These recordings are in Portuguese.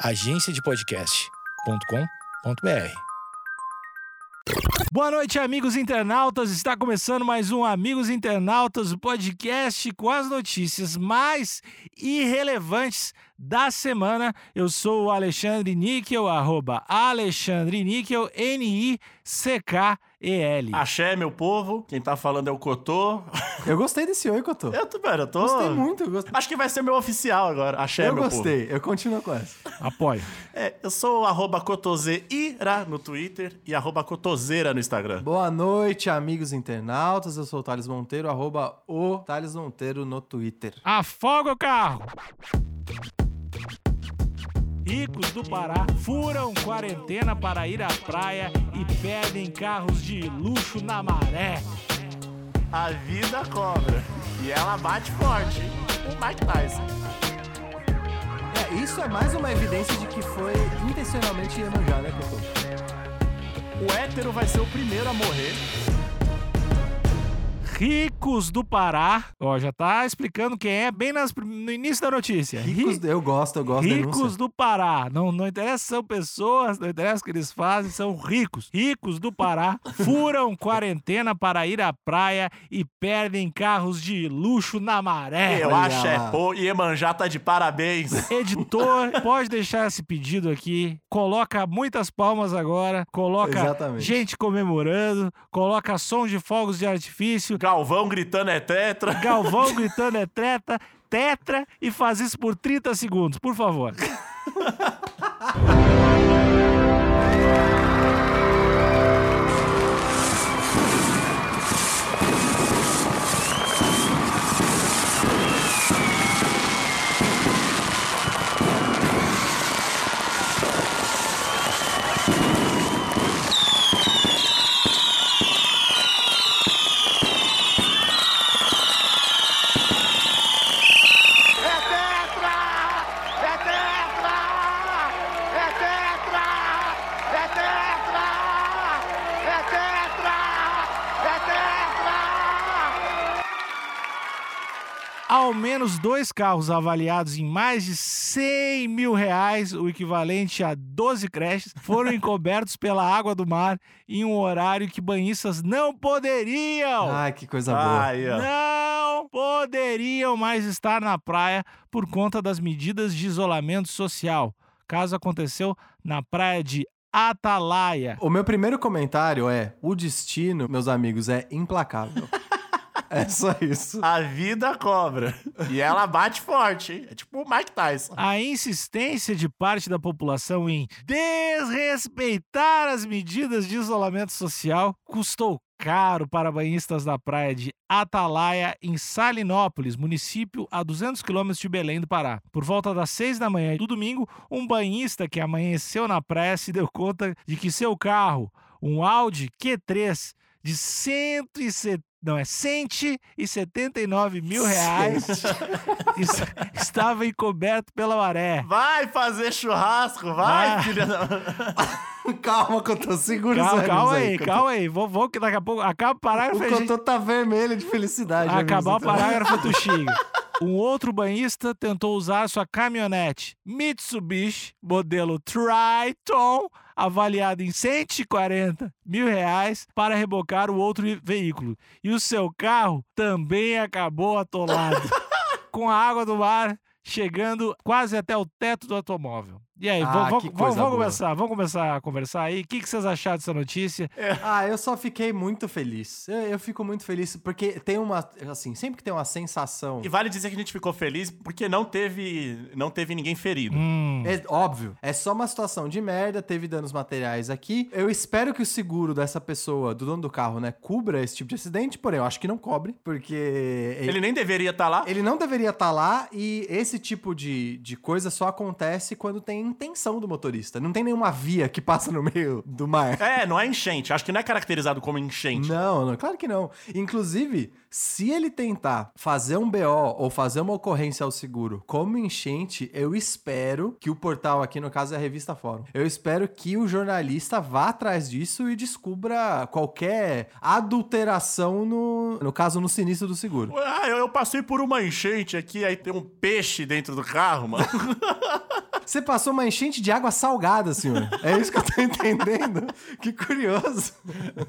agenciadepodcast.com.br. Boa noite, amigos internautas. Está começando mais um Amigos Internautas, o podcast com as notícias mais irrelevantes da semana. Eu sou o Alexandre Níquel, arroba Alexandre Níquel, N-I-C-K-E-L. Axé, meu povo. Quem tá falando é o Cotô. Eu gostei desse oi, Cotô. Eu, tô- mano, eu tô... Gostei muito, eu gostei. Acho que vai ser meu oficial agora. Axé, Eu meu gostei, eu continuo com essa. Apoio. povo. É, eu sou o arroba Cotoseira no Twitter e arroba Cotoseira no Instagram. Boa noite, amigos internautas. Eu sou o Thales Monteiro, arroba o Thales Monteiro no Twitter. Afoga o carro! Ricos do Pará furam quarentena para ir à praia e perdem carros de luxo na maré. A vida cobra. E ela bate forte. O Mike Tyson. É, isso é mais uma evidência de que foi intencionalmente Iemanjá, né, Cotô? O hétero vai ser o primeiro a morrer. Ricos do Pará. Ó, já tá explicando quem é bem nas- no início da notícia. Ricos, eu gosto, eu gosto Ricos denúncia. do Pará. Não, não interessa se são pessoas, não interessa o que eles fazem, são ricos. Ricos do Pará furam quarentena para ir à praia e perdem carros de luxo na maré. eu olha acho é pô. Iemanjá tá de parabéns. Editor, pode deixar esse pedido aqui. Coloca muitas palmas agora. Coloca Exatamente. gente comemorando. Coloca som de fogos de artifício. Galvão gritando é tetra. Galvão gritando é treta, tetra e faz isso por 30 segundos, por favor. Ao menos dois carros avaliados em mais de 100 mil reais, o equivalente a 12 creches, foram encobertos pela água do mar em um horário que banhistas não poderiam. Ai, que coisa boa. Não poderiam mais estar na praia por conta das medidas de isolamento social. Caso aconteceu na praia de Atalaia. O meu primeiro comentário é: o destino, meus amigos, é implacável. é só isso. A vida cobra. E ela bate forte, hein? É tipo o Mike Tyson. A insistência de parte da população em desrespeitar as medidas de isolamento social custou caro para banhistas da praia de Atalaia, em Salinópolis, município a 200 quilômetros de Belém do Pará. Por volta das 6 da manhã do domingo, um banhista que amanheceu na praia se deu conta de que seu carro, um Audi Q3 de 170 não, é 179 mil reais. es- estava encoberto pela maré. Vai fazer churrasco, vai, Vai. filha da... calma, Cotô, segura os Calma, ânimos calma aí. aí, calma aí. Vou, vou que daqui a pouco acaba o parágrafo. O gente- tá vermelho de felicidade. Acabar o parágrafo tu xinga. Um outro banhista tentou usar sua caminhonete Mitsubishi, modelo Triton, avaliada em 140 mil reais, para rebocar o outro veículo. E o seu carro também acabou atolado, com a água do mar chegando quase até o teto do automóvel. E aí, Ah, vamos, vamos, começar, vamos começar a conversar aí. O que, que vocês acharam dessa notícia? Ah, eu só fiquei muito feliz. Eu, eu fico muito feliz porque tem uma. Assim, sempre que tem uma sensação. E vale dizer que a gente ficou feliz porque não teve, não teve ninguém ferido. Hum, É óbvio, é só uma situação de merda, teve danos materiais aqui. Eu espero que o seguro dessa pessoa, do dono do carro, né, cubra esse tipo de acidente, porém eu acho que não cobre, porque ele, Ele nem deveria estar lá. ele não deveria estar lá e esse tipo de, de coisa só acontece quando tem intenção do motorista. Não tem nenhuma via que passa no meio do mar. É, não é enchente. Acho que não é caracterizado como enchente. Não, não, claro que não. Inclusive, se ele tentar fazer um BO ou fazer uma ocorrência ao seguro como enchente, eu espero que o portal aqui, no caso é a revista Fórum, eu espero que o jornalista vá atrás disso e descubra qualquer adulteração no, no caso, no sinistro do seguro. Ah, eu, eu passei por uma enchente aqui, aí tem um peixe dentro do carro, mano. Você passou uma enchente de água salgada, senhor. É isso que eu tô entendendo. Que curioso.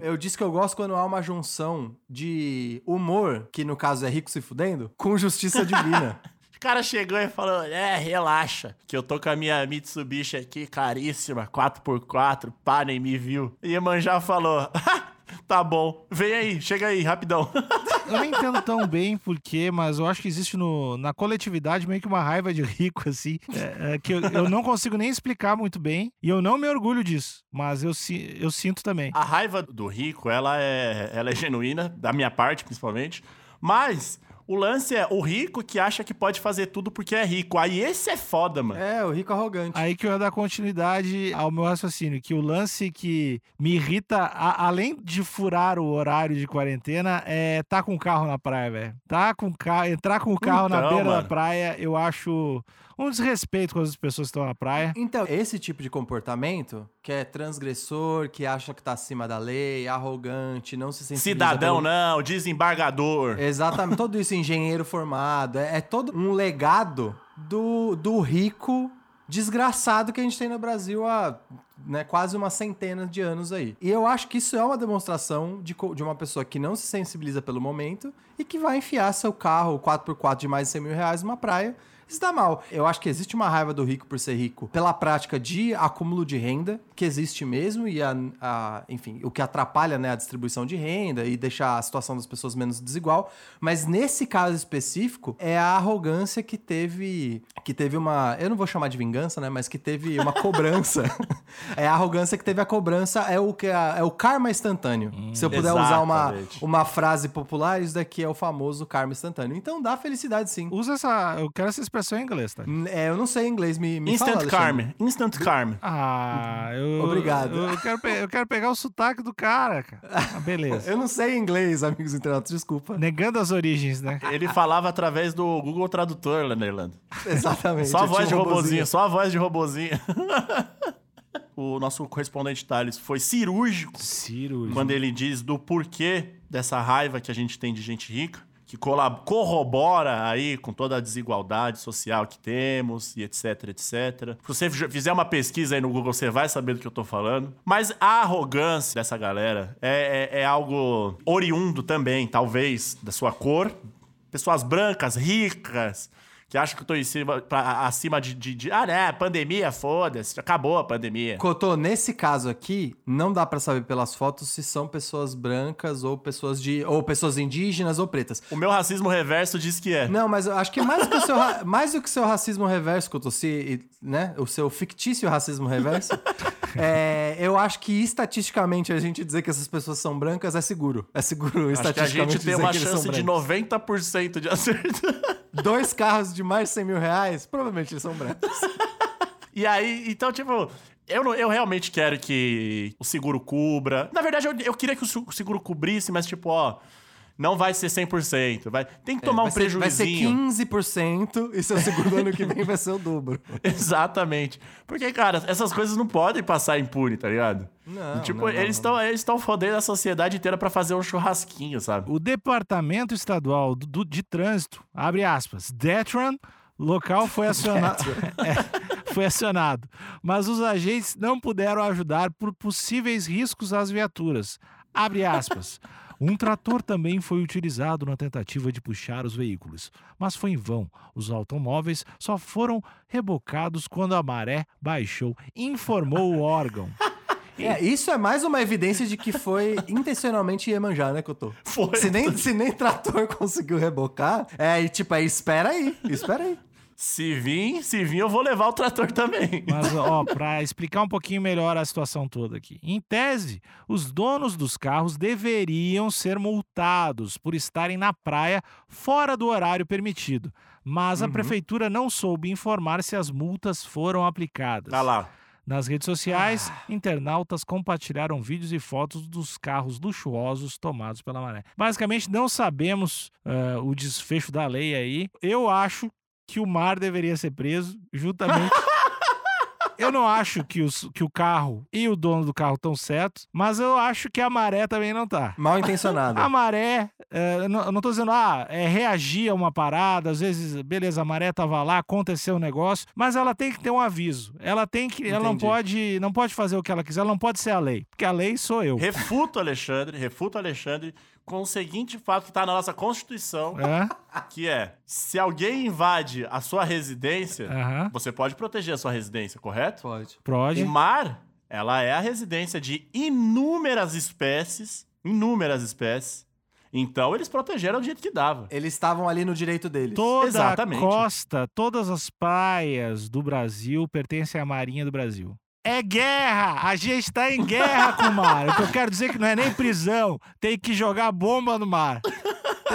Eu disse que eu gosto quando há uma junção de humor, que no caso é rico se fudendo, com justiça divina. O cara chegou e falou: É, relaxa, que eu tô com a minha Mitsubishi aqui, caríssima, 4x4, pá, nem me viu. E Iemanjá falou: Tá bom, vem aí, chega aí, rapidão. Eu não entendo tão bem porquê, mas eu acho que existe no, na coletividade meio que uma raiva de rico, assim, é, é, que eu, eu não consigo nem explicar muito bem, e eu não me orgulho disso, mas eu, eu sinto também. A raiva do rico, ela é, ela é genuína, da minha parte, principalmente. Mas o lance é o rico que acha que pode fazer tudo porque é rico. Aí esse é foda, mano. É, o rico arrogante. Aí que eu ia dar continuidade ao meu raciocínio, que o lance que me irrita, a- além de furar o horário de quarentena, é tá com o carro na praia, velho. Tá com o carro, entrar com o carro na Então, beira da mano. praia, eu acho um desrespeito com as pessoas que estão na praia. Então, esse tipo de comportamento, que é transgressor, que acha que tá acima da lei, arrogante, não se sensibiliza Cidadão pelo- não, desembargador. Exatamente, todo isso engenheiro formado, é, é todo um legado do, do rico desgraçado que a gente tem no Brasil há né, quase uma centena de anos aí. E eu acho que isso é uma demonstração de, de uma pessoa que não se sensibiliza pelo momento e que vai enfiar seu carro 4x4 de mais de 100 mil reais numa praia. Isso dá mal. Eu acho que existe uma raiva do rico por ser rico pela prática de acúmulo de renda, que existe mesmo, e a, a- enfim, o que atrapalha né, a distribuição de renda e deixar a situação das pessoas menos desigual. Mas nesse caso específico, é a arrogância que teve. Que teve uma. Eu não vou chamar de vingança, né? Mas que teve uma cobrança. é a arrogância que teve a cobrança, é o que é, é o karma instantâneo. Se eu puder usar uma, exatamente. uma frase popular, isso daqui é o famoso karma instantâneo. Então dá felicidade sim. Usa essa. Eu quero essa expressão em inglês, tá? É, eu não sei inglês, me, me Instant fala, Alexandre. Instant Karma. Ah, eu. Obrigado. Eu, eu quero, eu quero pegar o sotaque do cara, cara. Ah, beleza. Eu não sei inglês, amigos internautas, desculpa. Negando as origens, né? Ele falava através do Google Tradutor lá na Irlanda. Exatamente. Só a voz de robozinho, só a voz de robozinho. o nosso correspondente Thales foi cirúrgico Ciro. quando ele diz do porquê dessa raiva que a gente tem de gente rica, que corrobora aí com toda a desigualdade social que temos e etc, etc. Se você fizer uma pesquisa aí no Google, você vai saber do que eu tô falando. Mas a arrogância dessa galera é, é- é algo oriundo também, talvez, da sua cor. Pessoas brancas, ricas, que acham que eu tô em cima, pra- acima de, de, de- Ah, né? Pandemia, foda-se, acabou a pandemia. Cotô, nesse caso aqui, não dá pra saber pelas fotos se são pessoas brancas ou pessoas de ou pessoas indígenas ou pretas. O meu racismo reverso diz que é. Não, mas eu acho que mais do que o seu, mais do que seu racismo reverso, Cotô, se, né, o seu fictício racismo reverso, é, eu acho que estatisticamente a gente dizer que essas pessoas são brancas é seguro. É seguro Acho que a estatisticamente gente tem uma chance de brancos. 90% de acerto. Dois carros de mais de 100 mil reais, provavelmente eles são brancos. E aí, então, tipo, eu, não- eu realmente quero que o seguro cubra. Na verdade, eu, eu queria que o seguro cobrisse, mas, tipo, ó, não vai ser 100%. Vai, tem que tomar É, um ser, vai ser prejuizinho. 15% e seu segundo ano que vem vai ser o dobro. Exatamente. Porque, cara, essas coisas não podem passar impune, tá ligado? Não, tipo, não, eles estão eles estão fodendo a sociedade inteira pra fazer um churrasquinho, sabe? O Departamento Estadual do- do- de Trânsito, abre aspas, Detran, local foi acionado, É, foi acionado, mas os agentes não puderam ajudar por possíveis riscos às viaturas. Abre aspas. Um trator também foi utilizado na tentativa de puxar os veículos, mas foi em vão. Os automóveis só foram rebocados quando a maré baixou, informou o órgão. É, isso é mais uma evidência de que foi intencionalmente Iemanjá, né, Cotô? Foi. Se nem, se nem trator conseguiu rebocar, é, e tipo, aí, espera aí, espera aí. Se vir, se vir, eu vou levar o trator também. Mas, ó, para explicar um pouquinho melhor a situação toda aqui. Em tese, os donos dos carros deveriam ser multados por estarem na praia fora do horário permitido. Mas a Uhum. prefeitura não soube informar se as multas foram aplicadas. Tá lá. Nas redes sociais, Ah. internautas compartilharam vídeos e fotos dos carros luxuosos tomados pela maré. Basicamente, não sabemos eh, o desfecho da lei aí. Eu acho que o mar deveria ser preso, juntamente. Eu não acho que, os, que o carro e o dono do carro estão certos, mas eu acho que a maré também não tá. Mal intencionado. A maré, é, não, não tô dizendo, ah, é reagir a uma parada, às vezes, beleza, a maré tava lá, aconteceu um negócio, mas ela tem que ter um aviso. Ela tem que, ela não Entendi. pode, não pode fazer o que ela quiser, ela não pode ser a lei, porque a lei sou eu. Refuto Alexandre, refuto Alexandre com o seguinte fato que tá na nossa Constituição, É? que é: se alguém invade a sua residência, Aham. você pode proteger a sua residência, correto? Pode. Pode. O mar, ela é a residência de inúmeras espécies, inúmeras espécies. Então eles protegeram do jeito que dava. Eles estavam ali no direito deles. Toda Exatamente. a costa, todas as praias do Brasil pertencem à Marinha do Brasil. É guerra! A gente tá em guerra com o mar. O que eu quero dizer é que não é nem prisão. Tem que jogar bomba no mar.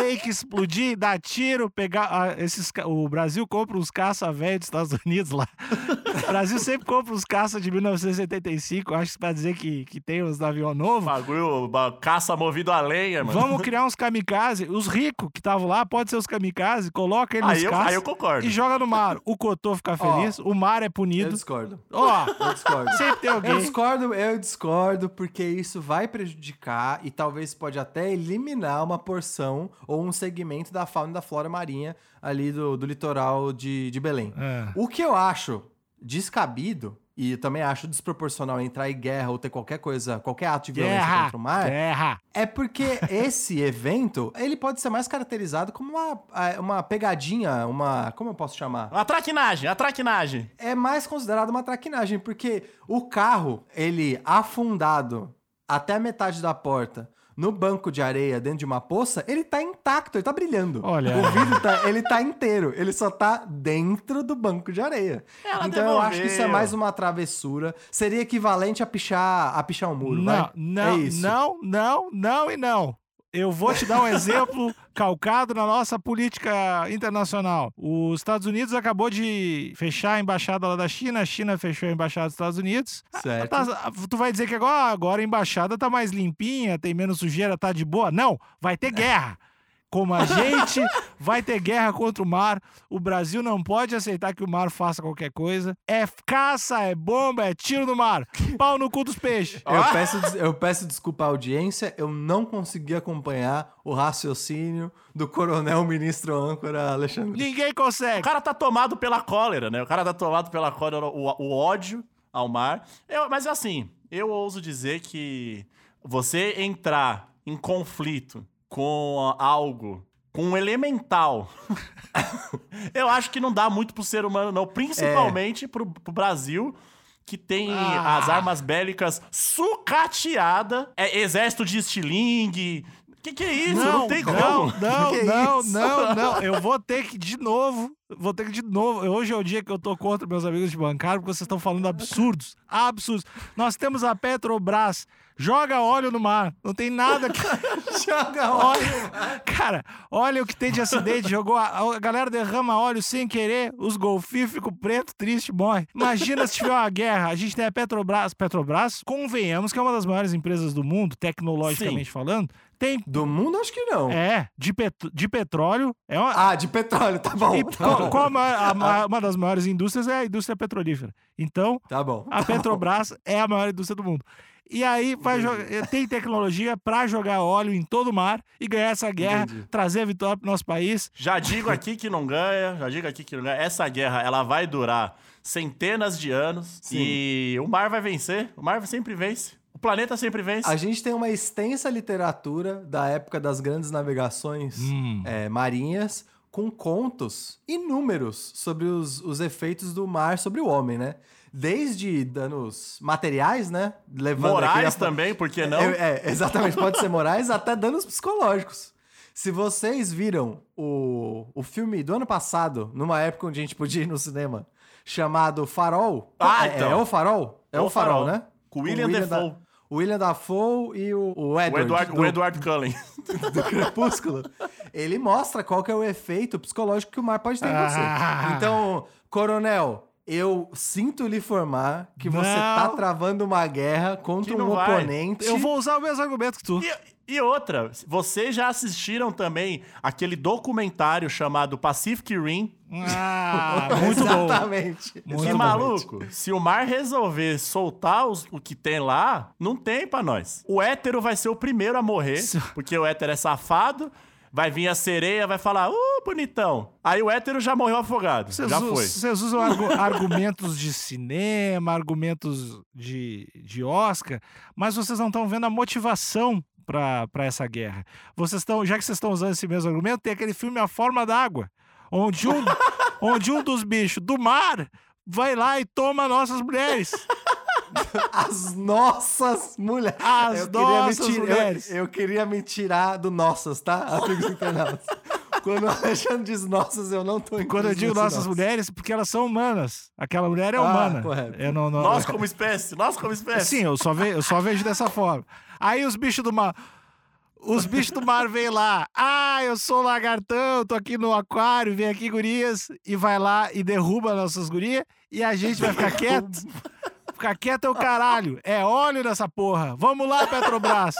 Tem que explodir, dar tiro, pegar. ah, esses, o Brasil compra uns caça velhos dos Estados Unidos lá. O Brasil sempre compra uns caça de 1975. Acho que pra dizer que, que tem uns avião novo. Bagulho, ba- caça movido a lenha, mano. Vamos criar uns kamikaze. Os ricos que estavam lá, pode ser os kamikaze, coloca ele nos Aí eu, caça aí eu concordo. e joga no mar. O Cotô fica feliz, o mar é Eu punido. discordo. Ó, Eu discordo. sempre tem Eu alguém. discordo, eu discordo, porque isso vai prejudicar e talvez pode até eliminar uma porção ou um segmento da fauna e da flora marinha ali do, do litoral de, de Belém. É. O que eu acho descabido, e também acho desproporcional entrar em guerra ou ter qualquer coisa, qualquer ato de violência Guerra, contra o mar, guerra. é porque esse evento, ele pode ser mais caracterizado como uma, uma pegadinha, uma... como eu posso chamar? A traquinagem, a traquinagem. é mais considerado uma traquinagem, porque o carro, ele afundado até a metade da porta, no banco de areia dentro de uma poça, ele tá intacto, ele tá brilhando. Olha. O vidro tá, ele tá inteiro, ele só tá dentro do banco de areia. Ela então eu acho que isso é devolveu. mais uma travessura, seria equivalente a pichar, a pichar um muro, Não, vai? não, é isso. não, não, não e não. Eu vou te dar um exemplo calcado na nossa política internacional. Os Estados Unidos acabou de fechar a embaixada lá da China, a China fechou a embaixada dos Estados Unidos. Certo. Tá- tu vai dizer que agora, agora a embaixada tá mais limpinha, tem menos sujeira, tá de boa? Não, vai ter guerra. Como a gente vai ter guerra contra o mar, o Brasil não pode aceitar que o mar faça qualquer coisa. É caça, é bomba, é tiro no mar. Pau no cu dos peixes. Eu, peço, eu peço desculpa à audiência, eu não consegui acompanhar o raciocínio do coronel ministro âncora Alexandre. Ninguém O consegue. cara tá tomado pela cólera, né? O cara tá tomado pela cólera, o, o ódio ao mar. Eu- mas assim, eu ouso dizer que você entrar em conflito com algo, com um elemental, eu acho que não dá muito pro ser humano, não. Principalmente pro, pro Brasil. Que tem Ah. as armas bélicas sucateada, é exército de estilingue. Que que é isso? Não, tem como. Não, não, Que não, isso? não, não. Eu vou ter que, de novo, vou ter que, de novo. Hoje é o dia que eu tô contra meus amigos de bancário, porque vocês estão falando absurdos. Absurdos. Nós temos a Petrobras. Joga óleo no mar. Não tem nada que. Joga Olha, cara, olha o que tem de acidente. Jogou a, a galera derrama óleo sem querer, os golfinhos ficam preto, triste, morre. Imagina se tiver uma guerra. A gente tem a Petrobras. Petrobras, convenhamos que é uma das maiores empresas do mundo, tecnologicamente falando. Tem. Do mundo, acho que não. É, de, pet- de petróleo. É uma, Ah, de petróleo, tá bom. e tá qual, bom. qual a maior- a ma- uma das maiores indústrias é a indústria petrolífera. Então, Tá bom. a Petrobras é a maior indústria do mundo. E aí vai jogar- tem tecnologia para jogar óleo em todo o mar e ganhar essa guerra, Entendi. trazer a vitória pro nosso país. Já digo aqui que não ganha, já digo aqui que não ganha. Essa guerra, ela vai durar centenas de anos Sim. e o mar vai vencer. O mar sempre vence. O planeta sempre vence. A gente tem uma extensa literatura da época das grandes navegações Hum. é, marinhas com contos inúmeros sobre os, os efeitos do mar sobre o homem, né? Desde danos materiais, né? Levando Morais a- também, por que não? É, é, exatamente, pode ser morais, até danos psicológicos. Se vocês viram o, o filme do ano passado, numa época onde a gente podia ir no cinema, chamado Farol. Ah, é, então. é o Farol? É o, O Farol, Farol. né? Com William Dafoe. Da, o William Dafoe e o, o O Edward, Edward, do, o Edward Cullen. do Crepúsculo. Ele mostra qual que é o efeito psicológico que o mar pode ter em você. Ah. Então, coronel, eu sinto lhe informar que você Não. tá travando uma guerra contra um vai. oponente. Eu vou usar o mesmo argumento que tu. E, e outra, vocês já assistiram também aquele documentário chamado Pacific Rim? Ah, muito bom. Exatamente. Que maluco, se o mar resolver soltar os- o que tem lá, não tem pra nós. O hétero vai ser o primeiro a morrer, porque o hétero é safado. Vai vir a sereia, vai falar, uh, bonitão. Aí o hétero já morreu afogado. Vocês, já foi. vocês usam argu- argumentos de cinema, argumentos de, de Oscar, mas vocês não estão vendo a motivação para essa guerra. Vocês estão, já que vocês estão usando esse mesmo argumento, tem aquele filme A Forma d'Água, onde um, onde um dos bichos do mar vai lá e toma nossas mulheres. As nossas mulheres. As eu queria me nossas tira- eu- mulheres. Eu, queria me tirar do nossas, tá? Amigos internautas. Quando o Alexandre diz nossas, eu não tô Quando eu digo nesse nossas mulheres, porque elas são humanas. Aquela mulher é Ah, humana. correto. Eu não, não, Nós como espécie, nós como espécie. Sim, eu só, ve- eu só vejo dessa forma. Aí os bichos do mar. Os bichos do mar vêm lá. Ah, eu sou lagartão, tô aqui no aquário, vem aqui, gurias, e vai lá e derruba nossas gurias, e a gente vai ficar quieto. Ficar quieto é o caralho. É óleo nessa porra. Vamos lá, Petrobras.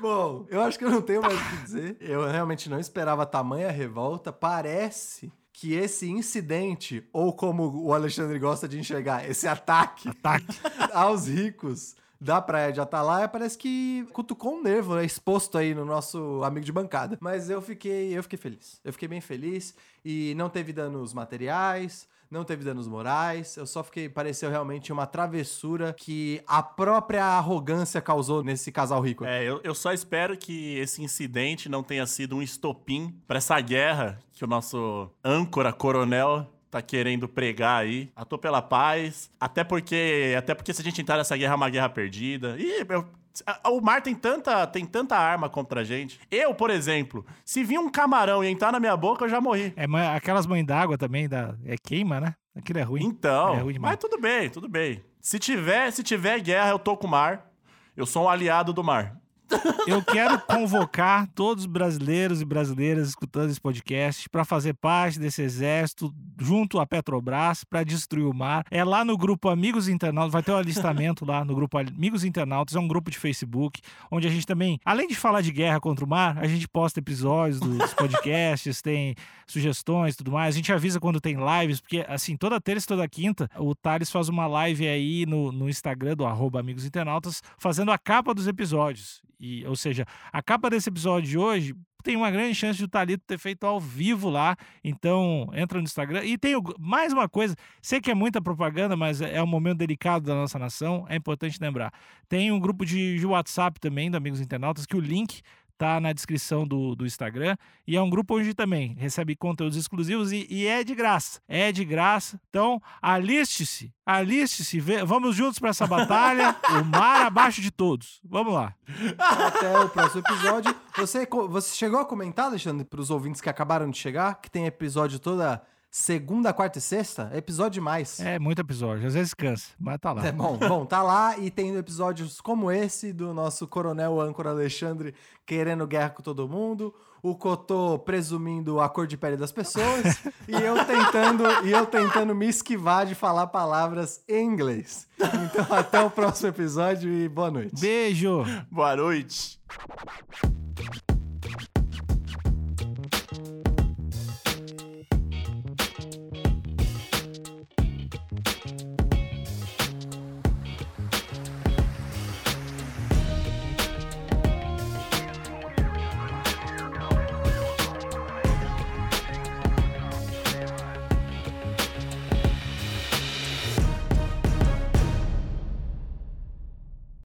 Bom, eu acho que eu não tenho mais o que dizer. Eu realmente não esperava tamanha revolta. Parece que esse incidente, ou como o Alexandre gosta de enxergar, esse ataque Ataque. aos ricos da praia de Atalaia, parece que cutucou um nervo, né? Exposto aí no nosso amigo de bancada. Mas eu fiquei, eu fiquei feliz. Eu fiquei bem feliz e não teve danos materiais. Não teve danos morais, eu só fiquei. Pareceu realmente uma travessura que a própria arrogância causou nesse casal rico. É, eu, eu só espero que esse incidente não tenha sido um estopim pra essa guerra que o nosso âncora coronel tá querendo pregar aí. A tô pela paz. Até porque, até porque se a gente entrar nessa guerra é uma guerra perdida. Eu- a- o mar tem tanta, tem tanta arma contra a gente. Eu, por exemplo, se vir um camarão e entrar na minha boca, eu já morri. É, aquelas mães d'água também, da, é queima, né? Aquilo é ruim. Então, É ruim mas tudo bem, tudo bem. Se tiver, se tiver guerra, eu tô com o mar. Eu sou um aliado do mar. Eu quero convocar todos os brasileiros e brasileiras escutando esse podcast para fazer parte desse exército junto à Petrobras para destruir o mar. É lá no grupo Amigos Internautas, vai ter um alistamento lá no grupo Amigos Internautas, é um grupo de Facebook, onde a gente também, além de falar de guerra contra o mar, a gente posta episódios dos podcasts, tem sugestões e tudo mais. A gente avisa quando tem lives, porque assim, toda terça e toda quinta, o Thales faz uma live aí no, no Instagram do arroba Amigos Internautas, fazendo a capa dos episódios. E, ou seja, a capa desse episódio de hoje tem uma grande chance de o Thalito ter feito ao vivo lá. Então, entra no Instagram. E tem mais uma coisa, sei que é muita propaganda, mas é um momento delicado da nossa nação, é importante lembrar. Tem um grupo de, de WhatsApp também, do Amigos Internautas, que o link tá na descrição do, do Instagram. E é um grupo onde também recebe conteúdos exclusivos e, e é de graça. É de graça. Então, aliste-se, aliste-se. Vamos juntos para essa batalha. o mar abaixo de todos. Vamos lá. Até o próximo episódio. Você, você chegou a comentar, Alexandre, para os ouvintes que acabaram de chegar, que tem episódio toda segunda, quarta e sexta? É episódio demais. É muito episódio, às vezes cansa, mas tá lá. É bom, bom, tá lá e tem episódios como esse do nosso coronel âncora Alexandre querendo guerra com todo mundo, o Cotô presumindo a cor de pele das pessoas e eu tentando e eu tentando me esquivar de falar palavras em inglês. Então até o próximo episódio e boa noite. Beijo! Boa noite.